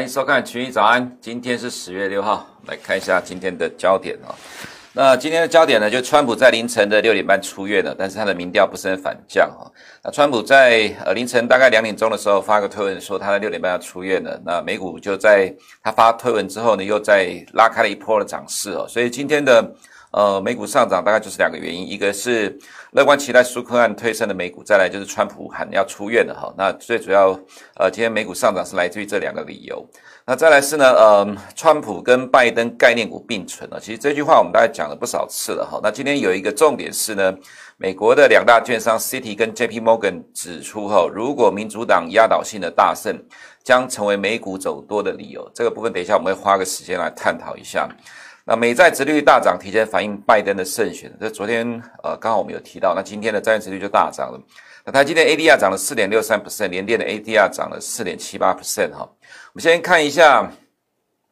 欢迎收看群益早安。今天是十月六号，来看一下今天的焦点啊。那今天的焦点呢，就川普在凌晨的六点半出院了，但是他的民调不是很反降哈。那川普在呃凌晨大概两点钟的时候发个推文说他在六点半要出院了。那美股就在他发推文之后呢，又在拉开了一波的涨势哦。所以今天的。呃，美股上涨大概就是两个原因，一个是乐观期待苏克案推升的美股，再来就是川普喊要出院了哈。那最主要，呃，今天美股上涨是来自于这两个理由。那再来是呢，呃，川普跟拜登概念股并存了。其实这句话我们大概讲了不少次了哈。那今天有一个重点是呢，美国的两大券商 City 跟 JP Morgan 指出哈，如果民主党压倒性的大胜，将成为美股走多的理由。这个部分等一下我们会花个时间来探讨一下。那美债殖利率大涨，提前反映拜登的胜选。这昨天呃，刚好我们有提到，那今天的债券殖利率就大涨了。那它今天 ADR 涨了四点六三 percent，联电的 ADR 涨了四点七八 percent 哈。我们先看一下，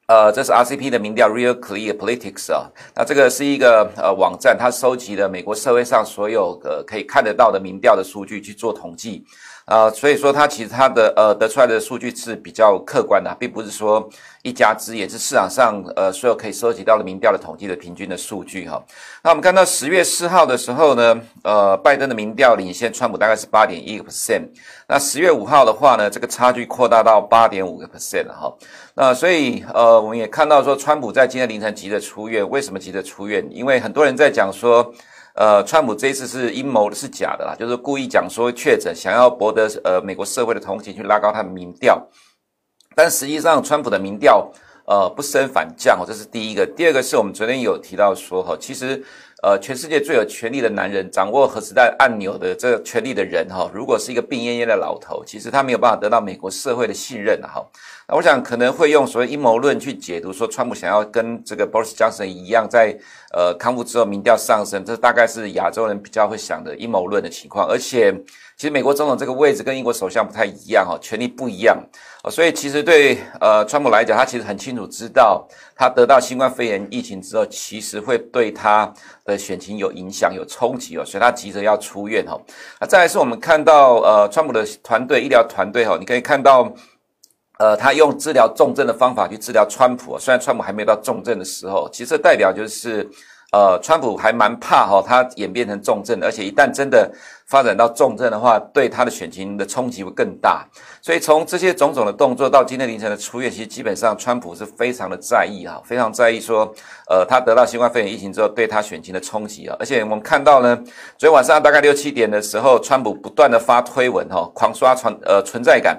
呃，这是 RCP 的民调 Real Clear Politics 啊。那这个是一个呃网站，它收集了美国社会上所有呃可以看得到的民调的数据去做统计。啊、所以说它其实它的呃得出来的数据是比较客观的，并不是说一家之言，是市场上呃所有可以收集到的民调的统计的平均的数据哈。那我们看到十月四号的时候呢，呃，拜登的民调领先川普大概是八点一个 percent，那十月五号的话呢，这个差距扩大到八点五个 percent 了哈。那所以呃，我们也看到说，川普在今天凌晨急着出院，为什么急着出院？因为很多人在讲说。呃，川普这一次是阴谋的，是假的啦，就是故意讲说确诊，想要博得呃美国社会的同情，去拉高他的民调。但实际上，川普的民调呃不升反降哦，这是第一个。第二个是我们昨天有提到说哈，其实呃全世界最有权力的男人，掌握核子弹按钮的这个权力的人哈，如果是一个病恹恹的老头，其实他没有办法得到美国社会的信任哈。那我想可能会用所谓阴谋论去解读，说川普想要跟这个 Boris Johnson 一样，在呃康复之后民调上升，这大概是亚洲人比较会想的阴谋论的情况。而且，其实美国总统这个位置跟英国首相不太一样哈，权力不一样，所以其实对呃川普来讲，他其实很清楚知道，他得到新冠肺炎疫情之后，其实会对他的选情有影响、有冲击哦，所以他急着要出院哈。那再来是我们看到呃川普的团队医疗团队哈，你可以看到。呃，他用治疗重症的方法去治疗川普，虽然川普还没有到重症的时候，其实代表就是，呃，川普还蛮怕哈，他演变成重症，而且一旦真的发展到重症的话，对他的选情的冲击会更大。所以从这些种种的动作到今天凌晨的出院，其实基本上川普是非常的在意哈，非常在意说，呃，他得到新冠肺炎疫情之后对他选情的冲击啊。而且我们看到呢，昨天晚上大概六七点的时候，川普不断的发推文哈，狂刷存呃存在感。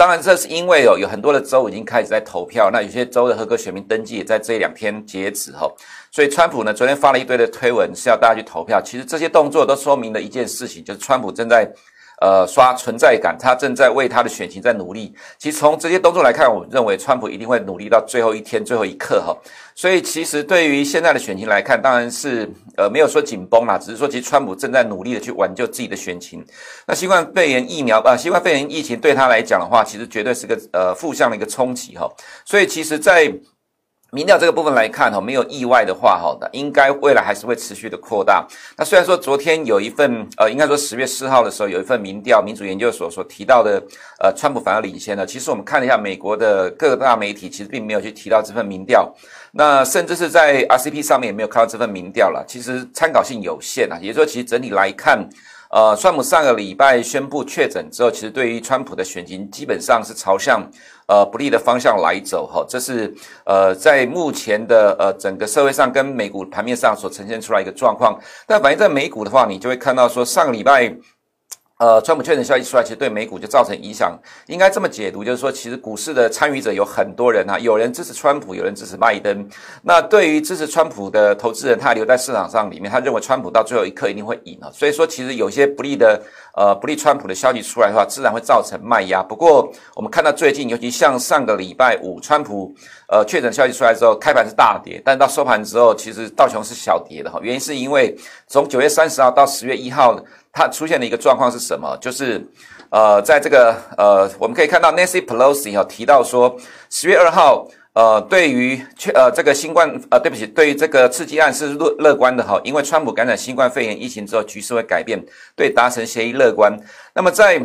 当然，这是因为哦，有很多的州已经开始在投票，那有些州的合格选民登记也在这两天截止哈，所以川普呢昨天发了一堆的推文，是要大家去投票。其实这些动作都说明了一件事情，就是川普正在。呃，刷存在感，他正在为他的选情在努力。其实从这些动作来看，我认为川普一定会努力到最后一天、最后一刻哈。所以，其实对于现在的选情来看，当然是呃没有说紧绷啦，只是说其实川普正在努力的去挽救自己的选情。那新冠肺炎疫苗啊、新冠肺炎疫情对他来讲的话，其实绝对是个呃负向的一个冲击哈。所以，其实，在民调这个部分来看哈，没有意外的话哈，应该未来还是会持续的扩大。那虽然说昨天有一份呃，应该说十月四号的时候有一份民调，民主研究所所提到的呃，川普反而领先了。其实我们看了一下美国的各大媒体，其实并没有去提到这份民调，那甚至是在 RCP 上面也没有看到这份民调了。其实参考性有限啊，也就是说，其实整体来看。呃，川普上个礼拜宣布确诊之后，其实对于川普的选情基本上是朝向呃不利的方向来走哈，这是呃在目前的呃整个社会上跟美股盘面上所呈现出来一个状况。但反映在美股的话，你就会看到说上个礼拜。呃，川普确诊消息出来，其实对美股就造成影响。应该这么解读，就是说，其实股市的参与者有很多人啊，有人支持川普，有人支持拜登。那对于支持川普的投资人，他留在市场上里面，他认为川普到最后一刻一定会赢啊。所以说，其实有些不利的呃不利川普的消息出来的话，自然会造成卖压。不过，我们看到最近，尤其像上个礼拜五，川普呃确诊消息出来之后，开盘是大跌，但到收盘之后，其实道琼是小跌的哈。原因是因为从九月三十号到十月一号。它出现的一个状况是什么？就是，呃，在这个呃，我们可以看到 Nancy Pelosi 哦提到说，十月二号，呃，对于确呃这个新冠呃，对不起，对于这个刺激案是乐乐观的哈，因为川普感染新冠肺炎疫情之后，局势会改变，对达成协议乐观。那么在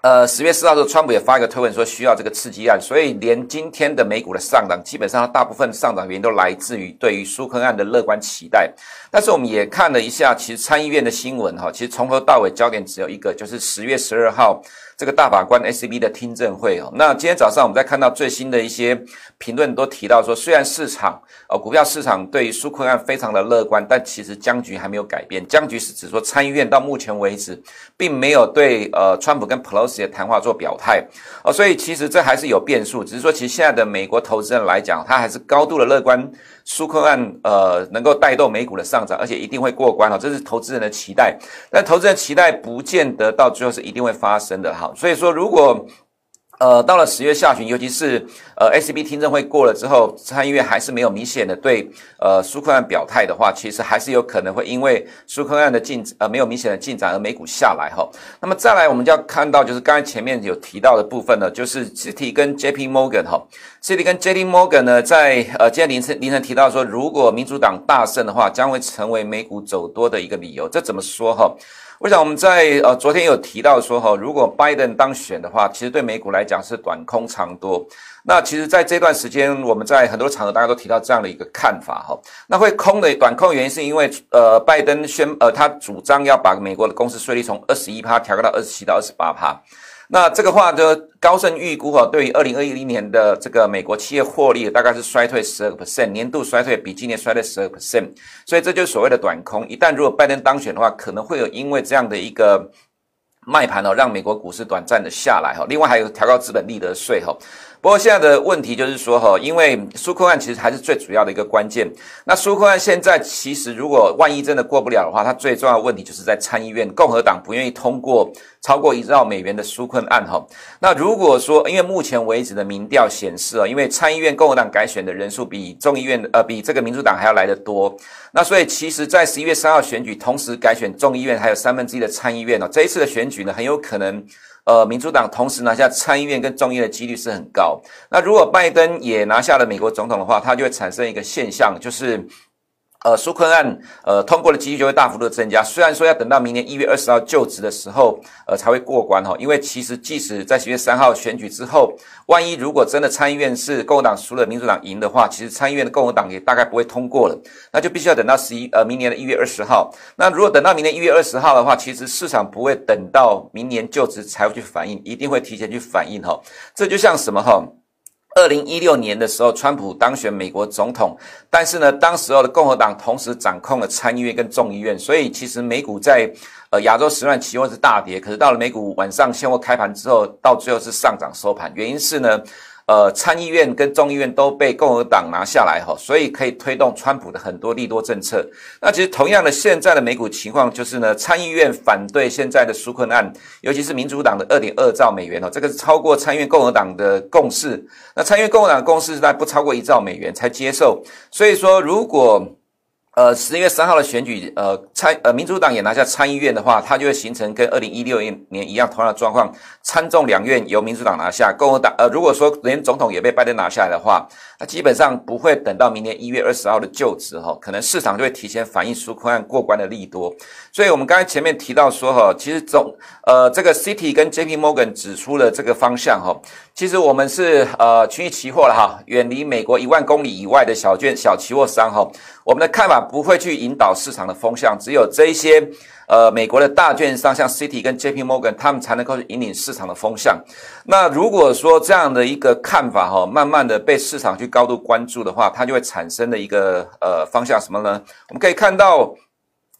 呃，十月四号的时候，川普也发一个推文说需要这个刺激案，所以连今天的美股的上涨，基本上大部分上涨原因都来自于对于苏克案的乐观期待。但是我们也看了一下，其实参议院的新闻哈，其实从头到尾焦点只有一个，就是十月十二号。这个大法官 SCB 的听证会哦，那今天早上我们在看到最新的一些评论都提到说，虽然市场呃股票市场对于纾困案非常的乐观，但其实僵局还没有改变。僵局是指说参议院到目前为止并没有对呃川普跟 Pelosi 的谈话做表态哦，所以其实这还是有变数。只是说其实现在的美国投资人来讲，他还是高度的乐观。纾困案呃能够带动美股的上涨，而且一定会过关哈，这是投资人的期待。但投资人期待不见得到最后是一定会发生的哈。所以说，如果呃到了十月下旬，尤其是呃 SCB 听证会过了之后，参议院还是没有明显的对呃苏克案表态的话，其实还是有可能会因为苏克案的进呃没有明显的进展而美股下来哈。那么再来，我们就要看到就是刚才前面有提到的部分呢，就是 Citi 跟 JP Morgan 哈。Citi 跟 JP Morgan 呢，在呃今天凌晨凌晨提到说，如果民主党大胜的话，将会成为美股走多的一个理由。这怎么说哈？我想我们在呃昨天有提到说哈，如果拜登当选的话，其实对美股来讲是短空长多。那其实在这段时间，我们在很多场合大家都提到这样的一个看法哈。那会空的短空的原因是因为呃拜登宣呃他主张要把美国的公司税率从二十一趴调高到二十七到二十八趴。那这个话就高盛预估哈，对于二零二一年的这个美国企业获利大概是衰退十二个 percent，年度衰退比今年衰退十二 percent，所以这就是所谓的短空。一旦如果拜登当选的话，可能会有因为这样的一个卖盘哦，让美国股市短暂的下来哈。另外还有调高资本利得税哈。不过现在的问题就是说，哈，因为纾困案其实还是最主要的一个关键。那纾困案现在其实如果万一真的过不了的话，它最重要的问题就是在参议院，共和党不愿意通过超过一兆美元的纾困案，哈。那如果说，因为目前为止的民调显示啊，因为参议院共和党改选的人数比众议院呃比这个民主党还要来得多，那所以其实，在十一月三号选举同时改选众议院还有三分之一的参议院哦，这一次的选举呢，很有可能。呃，民主党同时拿下参议院跟众议院的几率是很高。那如果拜登也拿下了美国总统的话，他就会产生一个现象，就是。呃，纾困案呃通过的几率就会大幅度的增加。虽然说要等到明年一月二十号就职的时候，呃才会过关哈。因为其实即使在十月三号选举之后，万一如果真的参议院是共和党输了，民主党赢的话，其实参议院的共和党也大概不会通过了。那就必须要等到十一呃明年的一月二十号。那如果等到明年一月二十号的话，其实市场不会等到明年就职才会去反应，一定会提前去反应哈。这就像什么哈？二零一六年的时候，川普当选美国总统，但是呢，当时候的共和党同时掌控了参议院跟众议院，所以其实美股在呃亚洲时段期望是大跌，可是到了美股晚上现货开盘之后，到最后是上涨收盘，原因是呢。呃，参议院跟众议院都被共和党拿下来哈，所以可以推动川普的很多利多政策。那其实同样的，现在的美股情况就是呢，参议院反对现在的纾困案，尤其是民主党的二点二兆美元哦，这个是超过参议院共和党的共识。那参议院共和党的共识是在不超过一兆美元才接受。所以说，如果呃，十月三号的选举，呃，参呃民主党也拿下参议院的话，它就会形成跟二零一六年一样同样的状况，参众两院由民主党拿下，共和党呃，如果说连总统也被拜登拿下来的话，那基本上不会等到明年一月二十号的就职哈，可能市场就会提前反映纾困案过关的利多。所以我们刚才前面提到说哈，其实总呃这个 City 跟 JP Morgan 指出了这个方向哈，其实我们是呃群益期货了哈，远离美国一万公里以外的小券小期货商哈。我们的看法不会去引导市场的风向，只有这一些呃美国的大券商，像 City 跟 JP Morgan，他们才能够引领市场的风向。那如果说这样的一个看法哈，慢慢的被市场去高度关注的话，它就会产生的一个呃方向什么呢？我们可以看到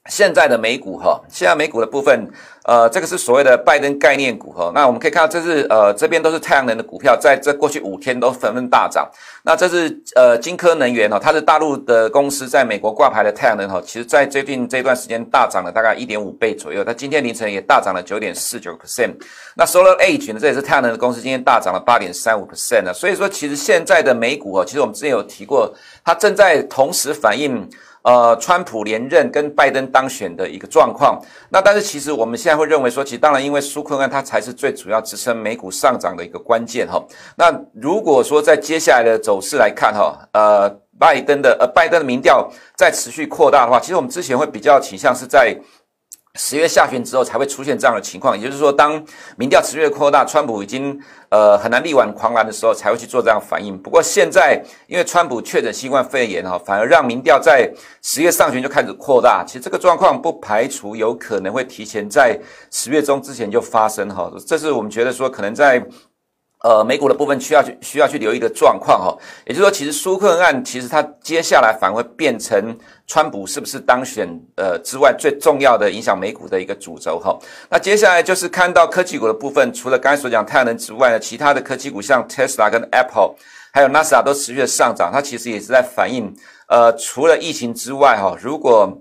现在的美股哈，现在美股的部分。呃，这个是所谓的拜登概念股哈。那我们可以看到，这是呃这边都是太阳能的股票，在这过去五天都纷纷大涨。那这是呃金科能源哈，它是大陆的公司，在美国挂牌的太阳能哈。其实，在最近这段时间大涨了大概一点五倍左右。它今天凌晨也大涨了九点四九 percent。那 Solar Edge 呢，这也是太阳能的公司，今天大涨了八点三五 percent 呢。所以说，其实现在的美股哈，其实我们之前有提过，它正在同时反映。呃，川普连任跟拜登当选的一个状况，那但是其实我们现在会认为说，其实当然因为纾困案它才是最主要支撑美股上涨的一个关键哈。那如果说在接下来的走势来看哈，呃，拜登的呃拜登的民调在持续扩大的话，其实我们之前会比较倾向是在。十月下旬之后才会出现这样的情况，也就是说，当民调持续扩大，川普已经呃很难力挽狂澜的时候，才会去做这样反应。不过现在，因为川普确诊新冠肺炎哈，反而让民调在十月上旬就开始扩大。其实这个状况不排除有可能会提前在十月中之前就发生哈，这是我们觉得说可能在。呃，美股的部分需要去需要去留意的状况哈，也就是说，其实纾困案其实它接下来反而会变成川普是不是当选呃之外最重要的影响美股的一个主轴哈。那接下来就是看到科技股的部分，除了刚才所讲太阳能之外呢，其他的科技股像 Tesla 跟 Apple，还有 NASA 都持续的上涨，它其实也是在反映呃除了疫情之外哈，如果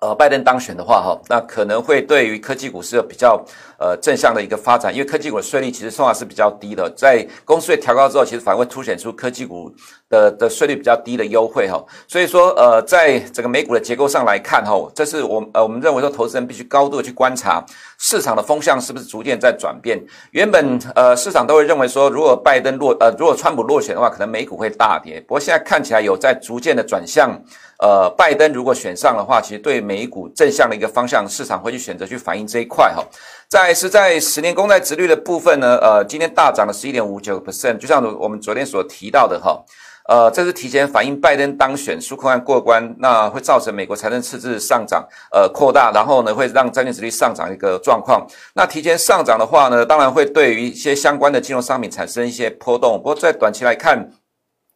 呃，拜登当选的话，哈，那可能会对于科技股是有比较呃正向的一个发展，因为科技股的税率其实算是比较低的，在公司税调高之后，其实反而会凸显出科技股的的税率比较低的优惠，哈，所以说呃，在整个美股的结构上来看，哈，这是我呃我们认为说投资人必须高度去观察市场的风向是不是逐渐在转变。原本呃市场都会认为说，如果拜登落呃如果川普落选的话，可能美股会大跌，不过现在看起来有在逐渐的转向。呃，拜登如果选上的话，其实对美股正向的一个方向，市场会去选择去反映这一块哈。再是在十年公债殖率的部分呢，呃，今天大涨了十一点五九 percent，就像我们昨天所提到的哈，呃，这是提前反映拜登当选，纾困案过关，那会造成美国财政赤字上涨，呃，扩大，然后呢，会让债券殖率上涨一个状况。那提前上涨的话呢，当然会对于一些相关的金融商品产生一些波动。不过在短期来看，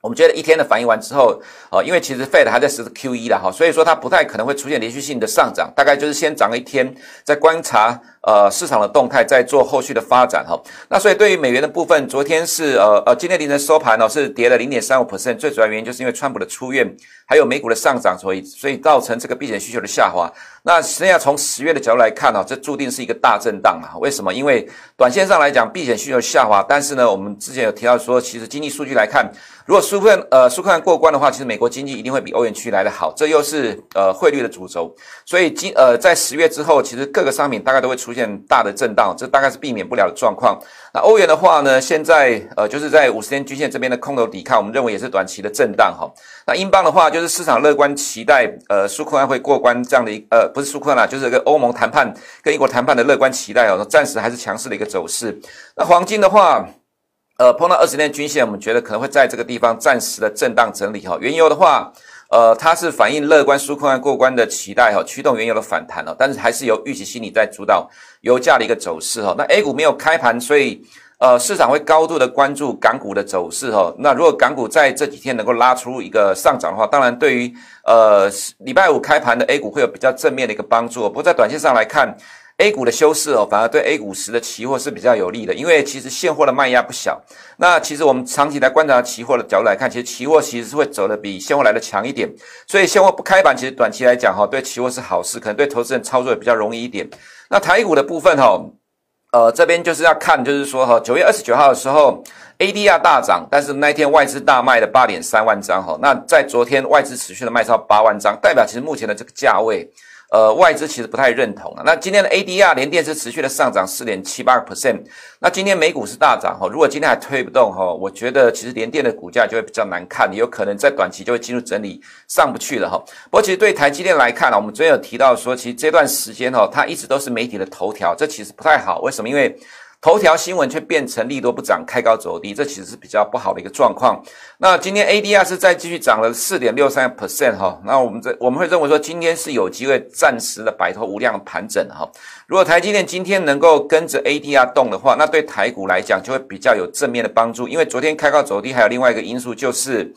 我们觉得一天的反应完之后，呃，因为其实 Fed 还在实施 QE 了哈，所以说它不太可能会出现连续性的上涨，大概就是先涨一天，再观察。呃，市场的动态在做后续的发展哈，那所以对于美元的部分，昨天是呃呃，今天凌晨收盘呢是跌了零点三五 percent，最主要原因就是因为川普的出院，还有美股的上涨，所以所以造成这个避险需求的下滑。那实际上从十月的角度来看呢，这注定是一个大震荡啊。为什么？因为短线上来讲，避险需求下滑，但是呢，我们之前有提到说，其实经济数据来看，如果纾困呃纾困过关的话，其实美国经济一定会比欧元区来得好，这又是呃汇率的主轴，所以今呃在十月之后，其实各个商品大概都会出现大的震荡，这大概是避免不了的状况。那欧元的话呢，现在呃就是在五十天均线这边的空头抵抗，我们认为也是短期的震荡哈。那英镑的话，就是市场乐观期待呃纾困案会过关这样的一呃不是纾困啦，就是一个欧盟谈判跟英国谈判的乐观期待哦，暂时还是强势的一个走势。那黄金的话，呃碰到二十天均线，我们觉得可能会在这个地方暂时的震荡整理哈。原油的话。呃，它是反映乐观纾困案过关的期待哈，驱动原油的反弹哦，但是还是由预期心理在主导油价的一个走势哈。那 A 股没有开盘，所以呃市场会高度的关注港股的走势哈。那如果港股在这几天能够拉出一个上涨的话，当然对于呃礼拜五开盘的 A 股会有比较正面的一个帮助。不过在短线上来看。A 股的修饰哦，反而对 A 股十的期货是比较有利的，因为其实现货的卖压不小。那其实我们长期来观察期货的角度来看，其实期货其实是会走得比现货来的强一点。所以现货不开板，其实短期来讲哈，对期货是好事，可能对投资人操作也比较容易一点。那台股的部分哈，呃，这边就是要看，就是说哈，九月二十九号的时候，ADR 大涨，但是那一天外资大卖了八点三万张哈。那在昨天外资持续的卖超八万张，代表其实目前的这个价位。呃，外资其实不太认同啊。那今天的 ADR 连电是持续的上涨四点七八个 percent。那今天美股是大涨哈，如果今天还推不动哈，我觉得其实连电的股价就会比较难看，有可能在短期就会进入整理上不去了哈。不过其实对台积电来看呢，我们昨天有提到说，其实这段时间哈，它一直都是媒体的头条，这其实不太好。为什么？因为头条新闻却变成利多不涨，开高走低，这其实是比较不好的一个状况。那今天 ADR 是再继续涨了四点六三 percent 哈。那我们这我们会认为说，今天是有机会暂时的摆脱无量的盘整哈。如果台积电今天能够跟着 ADR 动的话，那对台股来讲就会比较有正面的帮助。因为昨天开高走低，还有另外一个因素就是。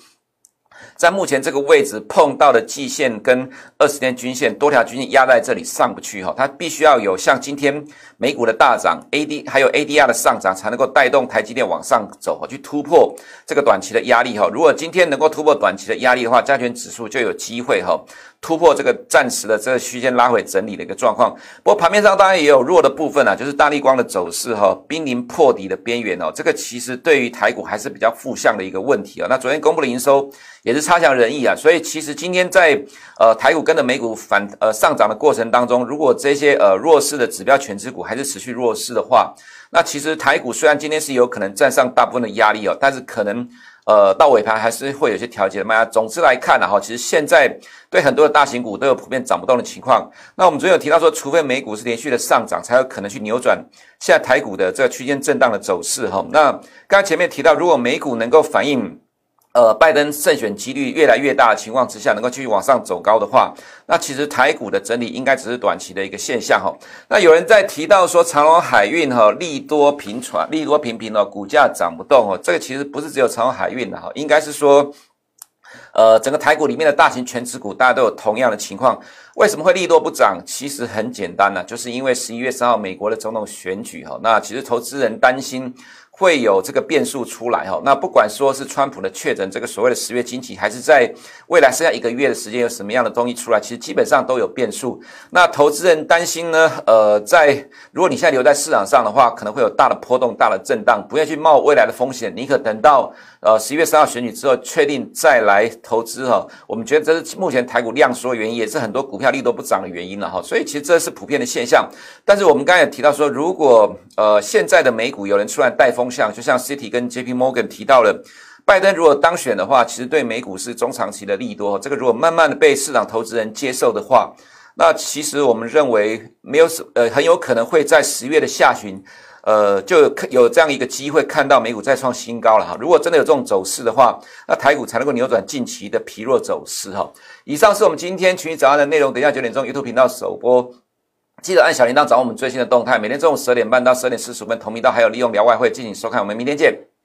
在目前这个位置碰到的季线跟二十天均线多条均线压在这里上不去哈，它必须要有像今天美股的大涨，AD 还有 ADR 的上涨才能够带动台积电往上走哈，去突破这个短期的压力哈。如果今天能够突破短期的压力的话，加权指数就有机会哈。突破这个暂时的这个区间拉回整理的一个状况，不过盘面上当然也有弱的部分啊，就是大立光的走势哈，濒临破底的边缘哦，这个其实对于台股还是比较负向的一个问题啊。那昨天公布的营收也是差强人意啊，所以其实今天在呃台股跟着美股反呃上涨的过程当中，如果这些呃弱势的指标权值股还是持续弱势的话，那其实台股虽然今天是有可能站上大部分的压力哦，但是可能。呃，到尾盘还是会有些调节的卖压。总之来看呢，哈，其实现在对很多的大型股都有普遍涨不动的情况。那我们昨天有提到说，除非美股是连续的上涨，才有可能去扭转现在台股的这个区间震荡的走势，哈。那刚才前面提到，如果美股能够反映。呃，拜登胜选几率越来越大的情况之下，能够继续往上走高的话，那其实台股的整理应该只是短期的一个现象哈。那有人在提到说长隆海运哈利多频传，利多频频哦，股价涨不动哦，这个其实不是只有长隆海运的哈，应该是说，呃，整个台股里面的大型权值股大家都有同样的情况。为什么会利多不涨？其实很简单呢，就是因为十一月三号美国的总统选举哈，那其实投资人担心。会有这个变数出来哈，那不管说是川普的确诊，这个所谓的十月经济，还是在未来剩下一个月的时间有什么样的东西出来，其实基本上都有变数。那投资人担心呢，呃，在如果你现在留在市场上的话，可能会有大的波动、大的震荡，不要去冒未来的风险，你可等到呃十一月三号选举之后确定再来投资哈。我们觉得这是目前台股量缩的原因，也是很多股票力都不涨的原因了哈。所以其实这是普遍的现象。但是我们刚才也提到说，如果呃现在的美股有人出来带风，向就像 City 跟 JP Morgan 提到了，拜登如果当选的话，其实对美股是中长期的利多。这个如果慢慢的被市场投资人接受的话，那其实我们认为没有呃很有可能会在十月的下旬，呃就有这样一个机会看到美股再创新高了哈。如果真的有这种走势的话，那台股才能够扭转近期的疲弱走势哈。以上是我们今天群益早安的内容，等一下九点钟 YouTube 频道首播。记得按小铃铛，找我们最新的动态。每天中午十二点半到十二点四十五分，同频道还有利用聊外汇进行收看。我们明天见。